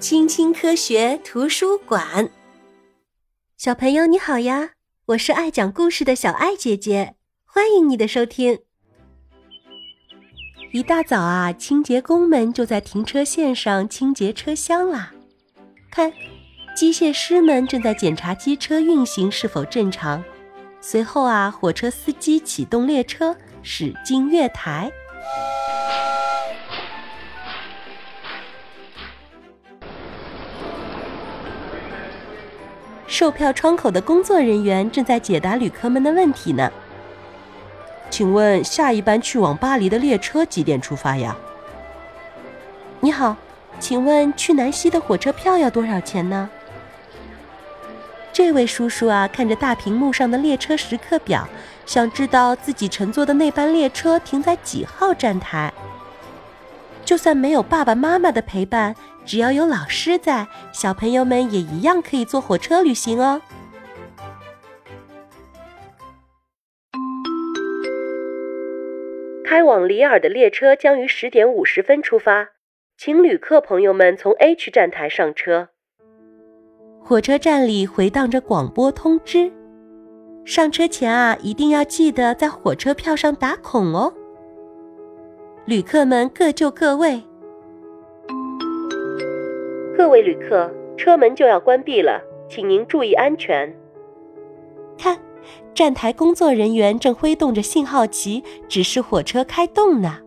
青青科学图书馆，小朋友你好呀！我是爱讲故事的小爱姐姐，欢迎你的收听。一大早啊，清洁工们就在停车线上清洁车厢啦。看，机械师们正在检查机车运行是否正常。随后啊，火车司机启动列车驶进月台。售票窗口的工作人员正在解答旅客们的问题呢。请问下一班去往巴黎的列车几点出发呀？你好，请问去南溪的火车票要多少钱呢？这位叔叔啊，看着大屏幕上的列车时刻表，想知道自己乘坐的那班列车停在几号站台。就算没有爸爸妈妈的陪伴。只要有老师在，小朋友们也一样可以坐火车旅行哦。开往里尔的列车将于十点五十分出发，请旅客朋友们从 H 站台上车。火车站里回荡着广播通知，上车前啊，一定要记得在火车票上打孔哦。旅客们各就各位。各位旅客，车门就要关闭了，请您注意安全。看，站台工作人员正挥动着信号旗，指示火车开动呢。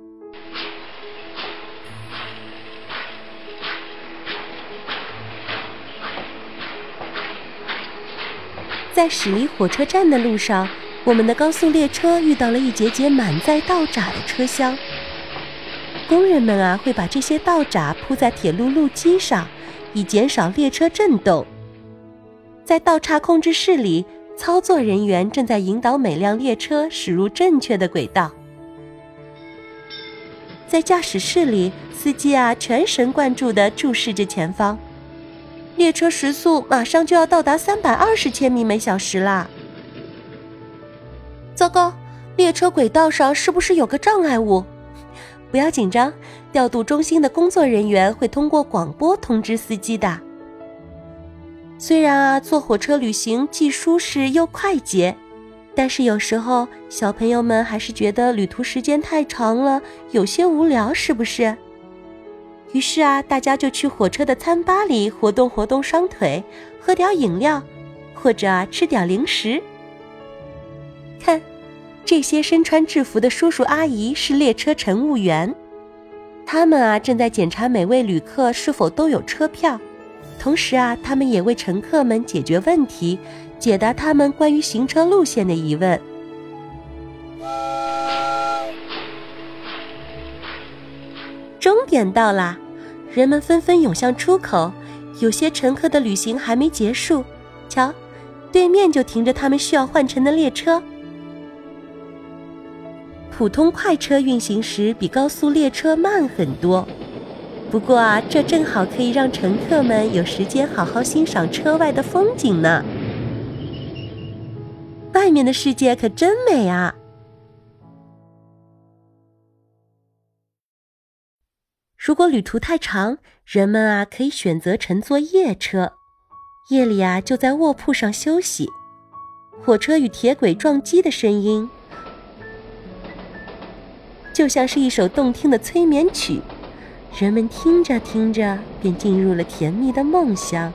在驶离火车站的路上，我们的高速列车遇到了一节节满载道闸的车厢。工人们啊，会把这些道闸铺在铁路路基上。以减少列车震动。在道岔控制室里，操作人员正在引导每辆列车驶入正确的轨道。在驾驶室里，司机啊全神贯注地注视着前方。列车时速马上就要到达三百二十千米每小时啦！糟糕，列车轨道上是不是有个障碍物？不要紧张，调度中心的工作人员会通过广播通知司机的。虽然啊，坐火车旅行既舒适又快捷，但是有时候小朋友们还是觉得旅途时间太长了，有些无聊，是不是？于是啊，大家就去火车的餐吧里活动活动双腿，喝点饮料，或者啊吃点零食。看。这些身穿制服的叔叔阿姨是列车乘务员，他们啊正在检查每位旅客是否都有车票，同时啊，他们也为乘客们解决问题，解答他们关于行车路线的疑问。终点到啦，人们纷纷涌向出口，有些乘客的旅行还没结束，瞧，对面就停着他们需要换乘的列车。普通快车运行时比高速列车慢很多，不过啊，这正好可以让乘客们有时间好好欣赏车外的风景呢。外面的世界可真美啊！如果旅途太长，人们啊可以选择乘坐夜车，夜里啊就在卧铺上休息。火车与铁轨撞击的声音。就像是一首动听的催眠曲，人们听着听着便进入了甜蜜的梦乡。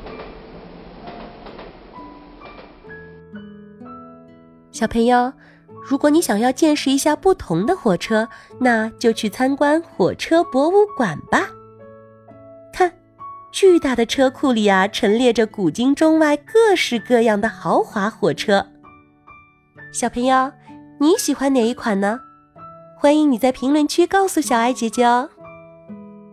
小朋友，如果你想要见识一下不同的火车，那就去参观火车博物馆吧。看，巨大的车库里啊，陈列着古今中外各式各样的豪华火车。小朋友，你喜欢哪一款呢？欢迎你在评论区告诉小爱姐姐哦。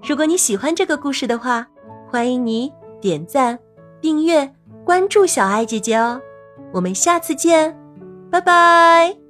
如果你喜欢这个故事的话，欢迎你点赞、订阅、关注小爱姐姐哦。我们下次见，拜拜。